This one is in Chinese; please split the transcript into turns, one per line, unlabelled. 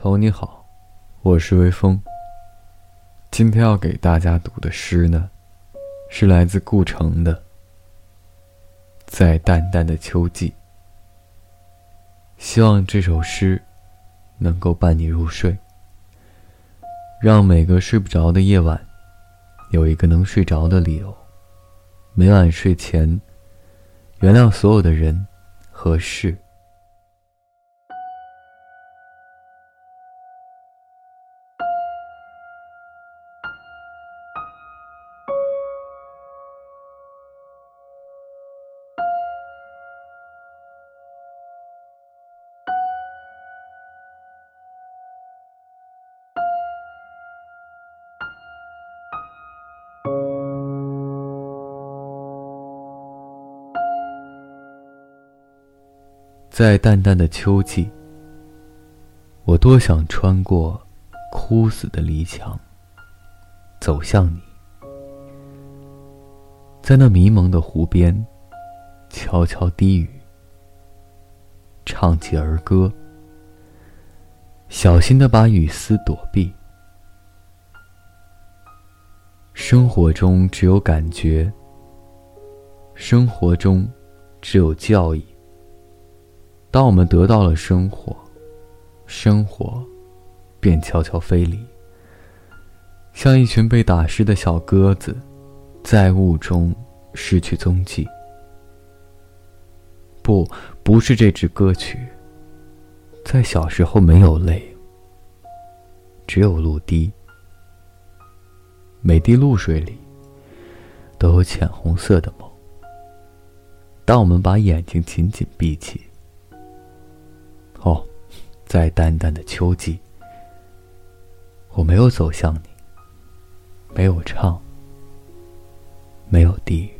朋友你好，我是微风。今天要给大家读的诗呢，是来自顾城的《在淡淡的秋季》。希望这首诗能够伴你入睡，让每个睡不着的夜晚有一个能睡着的理由。每晚睡前，原谅所有的人和事。在淡淡的秋季，我多想穿过枯死的篱墙，走向你，在那迷蒙的湖边，悄悄低语，唱起儿歌，小心的把雨丝躲避。生活中只有感觉，生活中只有教义。当我们得到了生活，生活便悄悄飞离，像一群被打湿的小鸽子，在雾中失去踪迹。不，不是这支歌曲。在小时候没有泪，只有露滴。每滴露水里都有浅红色的梦。当我们把眼睛紧紧闭起。在淡淡的秋季，我没有走向你，没有唱，没有地狱。